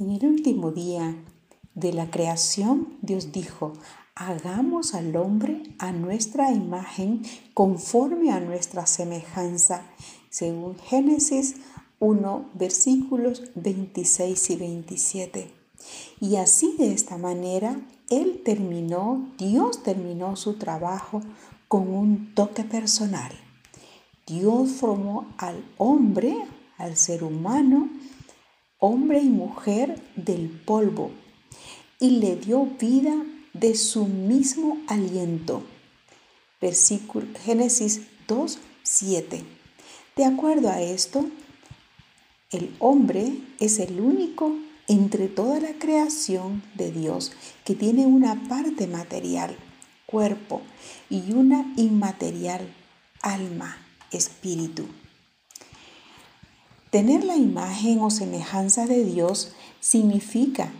En el último día de la creación, Dios dijo, hagamos al hombre a nuestra imagen conforme a nuestra semejanza, según Génesis 1, versículos 26 y 27. Y así de esta manera, Él terminó, Dios terminó su trabajo con un toque personal. Dios formó al hombre, al ser humano, hombre y mujer del polvo, y le dio vida de su mismo aliento. Versículo Génesis 2, 7. De acuerdo a esto, el hombre es el único entre toda la creación de Dios que tiene una parte material, cuerpo, y una inmaterial, alma, espíritu. Tener la imagen o semejanza de Dios significa,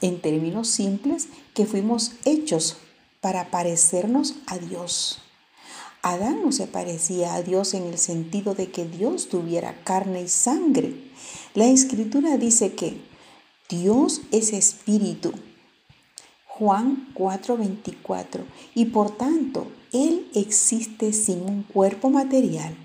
en términos simples, que fuimos hechos para parecernos a Dios. Adán no se parecía a Dios en el sentido de que Dios tuviera carne y sangre. La escritura dice que Dios es espíritu. Juan 4:24. Y por tanto, Él existe sin un cuerpo material.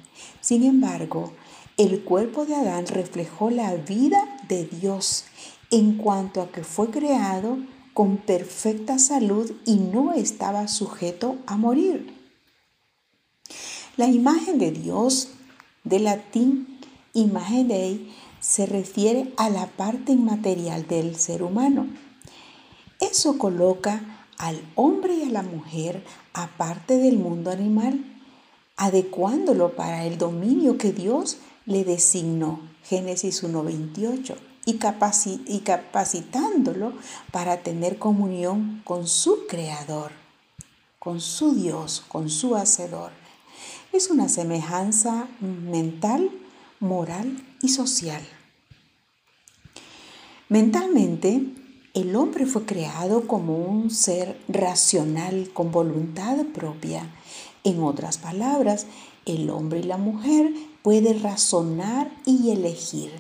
Sin embargo, el cuerpo de Adán reflejó la vida de Dios en cuanto a que fue creado con perfecta salud y no estaba sujeto a morir. La imagen de Dios, de latín imagen Dei, se refiere a la parte inmaterial del ser humano. Eso coloca al hombre y a la mujer aparte del mundo animal, adecuándolo para el dominio que Dios le designó, Génesis 1.28, y, y capacitándolo para tener comunión con su Creador, con su Dios, con su Hacedor es una semejanza mental, moral y social. Mentalmente, el hombre fue creado como un ser racional con voluntad propia. En otras palabras, el hombre y la mujer pueden razonar y elegir.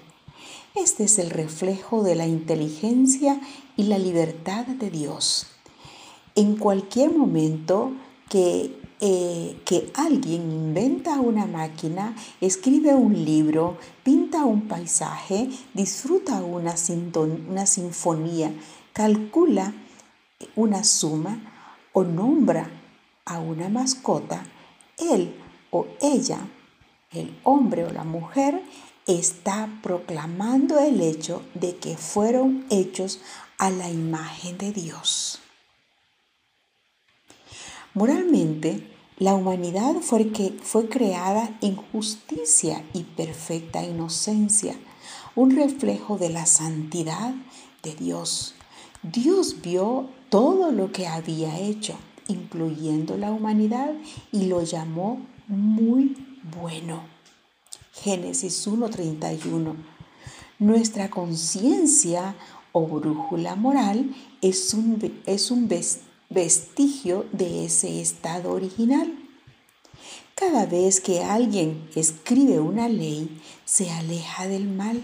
Este es el reflejo de la inteligencia y la libertad de Dios. En cualquier momento que eh, que alguien inventa una máquina, escribe un libro, pinta un paisaje, disfruta una, una sinfonía, calcula una suma o nombra a una mascota, él o ella, el hombre o la mujer, está proclamando el hecho de que fueron hechos a la imagen de Dios. Moralmente, la humanidad fue, que fue creada en justicia y perfecta inocencia, un reflejo de la santidad de Dios. Dios vio todo lo que había hecho, incluyendo la humanidad, y lo llamó muy bueno. Génesis 1.31. Nuestra conciencia o brújula moral es un, es un vestigio de ese estado original. Cada vez que alguien escribe una ley, se aleja del mal.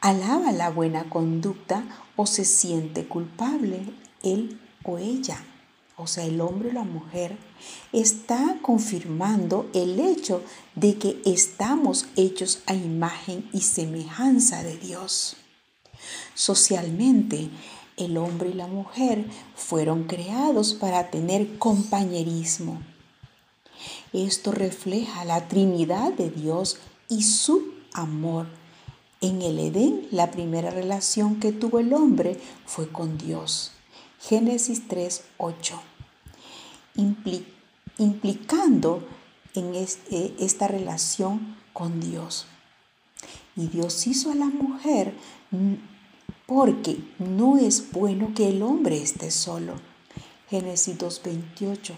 Alaba la buena conducta o se siente culpable, él o ella, o sea, el hombre o la mujer, está confirmando el hecho de que estamos hechos a imagen y semejanza de Dios. Socialmente, el hombre y la mujer fueron creados para tener compañerismo. Esto refleja la Trinidad de Dios y su amor. En el Edén, la primera relación que tuvo el hombre fue con Dios. Génesis 3, 8. Implicando en eh, esta relación con Dios. Y Dios hizo a la mujer porque no es bueno que el hombre esté solo. Génesis 2.28.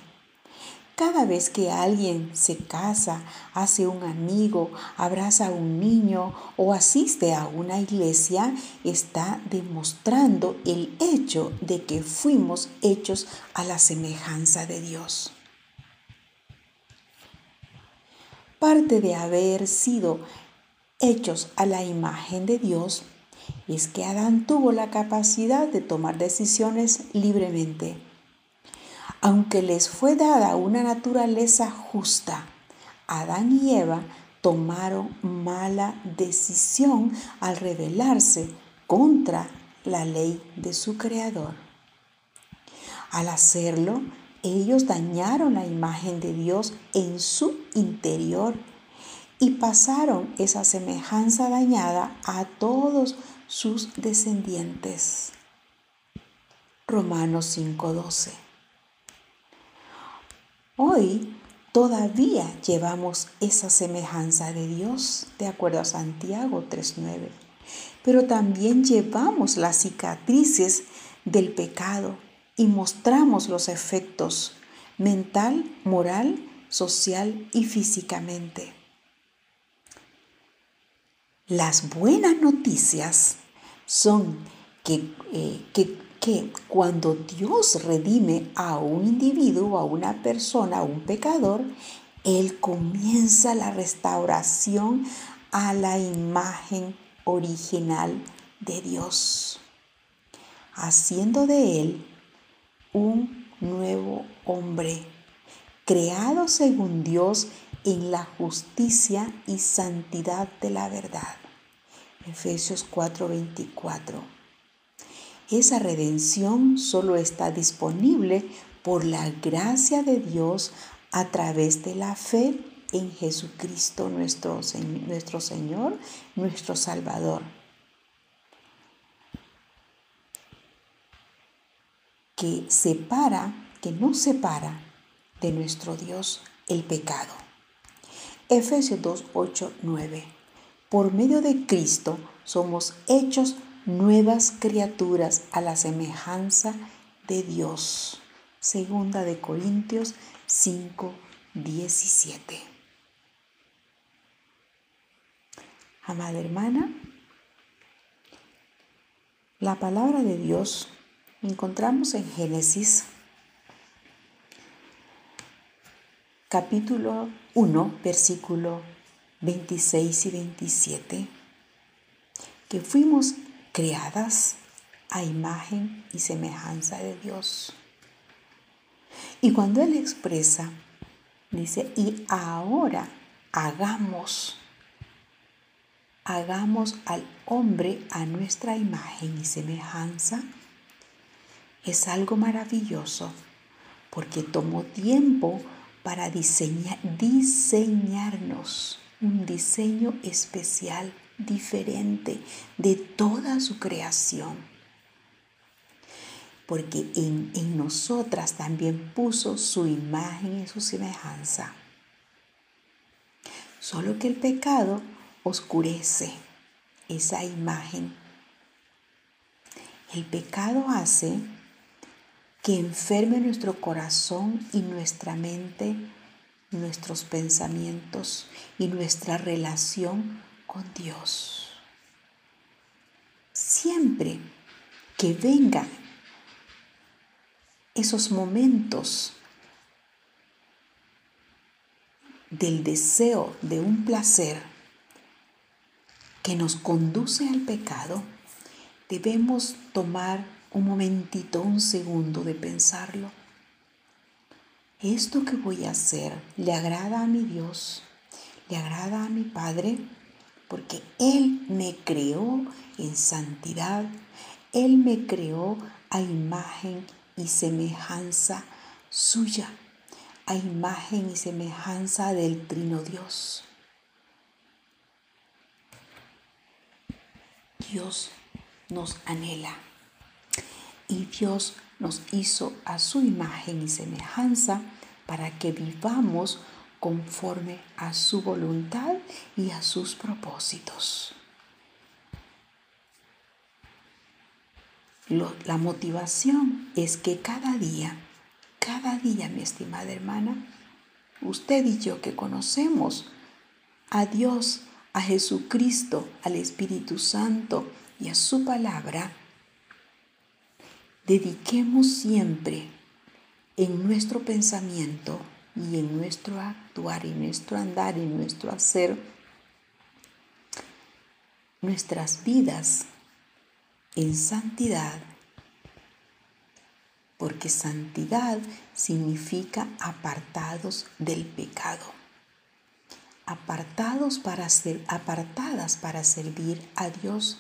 Cada vez que alguien se casa, hace un amigo, abraza a un niño o asiste a una iglesia, está demostrando el hecho de que fuimos hechos a la semejanza de Dios. Parte de haber sido hechos a la imagen de Dios, es que Adán tuvo la capacidad de tomar decisiones libremente. Aunque les fue dada una naturaleza justa, Adán y Eva tomaron mala decisión al rebelarse contra la ley de su creador. Al hacerlo, ellos dañaron la imagen de Dios en su interior y pasaron esa semejanza dañada a todos sus descendientes. Romanos 5:12. Hoy todavía llevamos esa semejanza de Dios, de acuerdo a Santiago 3:9, pero también llevamos las cicatrices del pecado y mostramos los efectos mental, moral, social y físicamente. Las buenas noticias son que, eh, que, que, cuando Dios redime a un individuo, a una persona, a un pecador, Él comienza la restauración a la imagen original de Dios, haciendo de Él un nuevo hombre, creado según Dios en la justicia y santidad de la verdad. Efesios 4:24. Esa redención solo está disponible por la gracia de Dios a través de la fe en Jesucristo nuestro, Señor, nuestro Salvador. que separa, que no separa de nuestro Dios el pecado. Efesios 2, 8, 9. Por medio de Cristo somos hechos nuevas criaturas a la semejanza de Dios. Segunda de Corintios 5, 17. Amada hermana, la palabra de Dios encontramos en Génesis capítulo 1, versículo 26 y 27, que fuimos creadas a imagen y semejanza de Dios. Y cuando Él expresa, dice, y ahora hagamos, hagamos al hombre a nuestra imagen y semejanza, es algo maravilloso porque tomó tiempo para diseñar, diseñarnos un diseño especial, diferente de toda su creación. Porque en, en nosotras también puso su imagen y su semejanza. Solo que el pecado oscurece esa imagen. El pecado hace que enferme nuestro corazón y nuestra mente, nuestros pensamientos y nuestra relación con Dios. Siempre que vengan esos momentos del deseo de un placer que nos conduce al pecado, debemos tomar un momentito, un segundo de pensarlo. ¿Esto que voy a hacer le agrada a mi Dios? ¿Le agrada a mi Padre? Porque Él me creó en santidad. Él me creó a imagen y semejanza suya, a imagen y semejanza del Trino Dios. Dios nos anhela y Dios nos hizo a su imagen y semejanza para que vivamos conforme a su voluntad y a sus propósitos. la motivación es que cada día, cada día, mi estimada hermana, usted y yo que conocemos a Dios, a Jesucristo, al Espíritu Santo y a su palabra, dediquemos siempre en nuestro pensamiento y en nuestro actuar y nuestro andar y nuestro hacer nuestras vidas en santidad, porque santidad significa apartados del pecado, apartados para ser, apartadas para servir a Dios,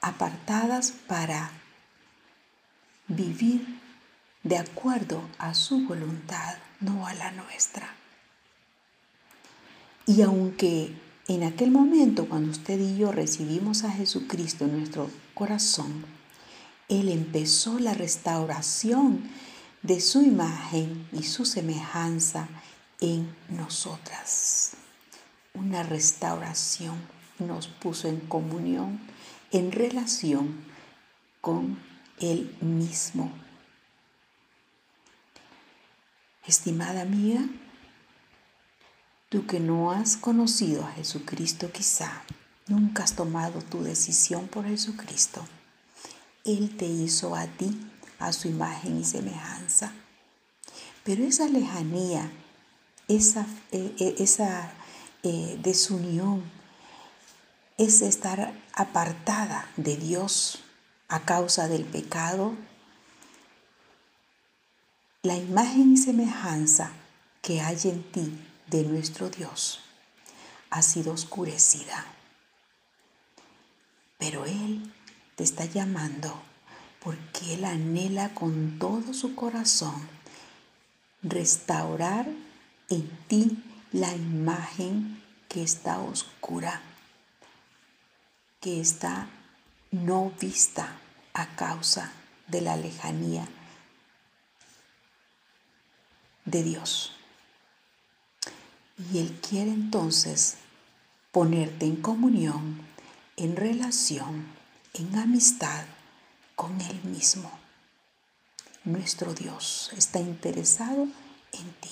apartadas para vivir de acuerdo a su voluntad, no a la nuestra. Y aunque en aquel momento, cuando usted y yo recibimos a Jesucristo en nuestro corazón, Él empezó la restauración de su imagen y su semejanza en nosotras. Una restauración nos puso en comunión, en relación con Él mismo. Estimada amiga, Tú que no has conocido a Jesucristo quizá, nunca has tomado tu decisión por Jesucristo. Él te hizo a ti, a su imagen y semejanza. Pero esa lejanía, esa, eh, eh, esa eh, desunión, es estar apartada de Dios a causa del pecado, la imagen y semejanza que hay en ti de nuestro Dios ha sido oscurecida. Pero Él te está llamando porque Él anhela con todo su corazón restaurar en ti la imagen que está oscura, que está no vista a causa de la lejanía de Dios. Y Él quiere entonces ponerte en comunión, en relación, en amistad con Él mismo. Nuestro Dios está interesado en ti.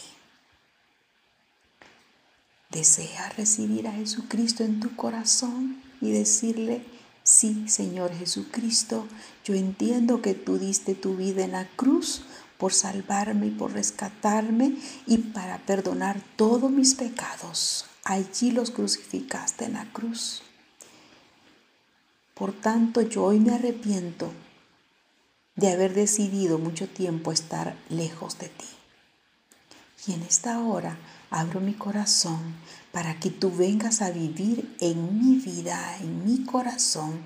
Desea recibir a Jesucristo en tu corazón y decirle, sí, Señor Jesucristo, yo entiendo que tú diste tu vida en la cruz por salvarme y por rescatarme y para perdonar todos mis pecados. Allí los crucificaste en la cruz. Por tanto, yo hoy me arrepiento de haber decidido mucho tiempo estar lejos de ti. Y en esta hora abro mi corazón para que tú vengas a vivir en mi vida, en mi corazón,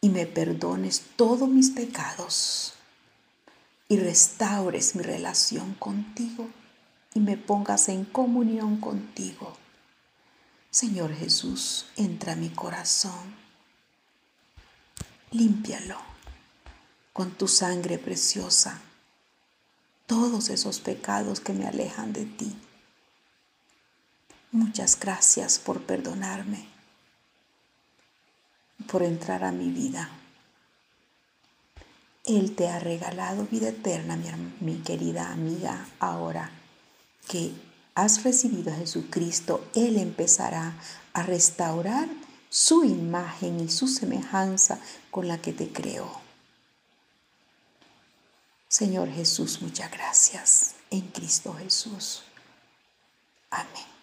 y me perdones todos mis pecados y restaures mi relación contigo y me pongas en comunión contigo. Señor Jesús, entra a mi corazón, límpialo con tu sangre preciosa, todos esos pecados que me alejan de ti. Muchas gracias por perdonarme, por entrar a mi vida. Él te ha regalado vida eterna, mi, querida amiga, ahora que has recibido a Jesucristo, Él empezará a restaurar su imagen y su semejanza con la que te creó. Señor Jesús, muchas gracias en Cristo Jesús. Amén.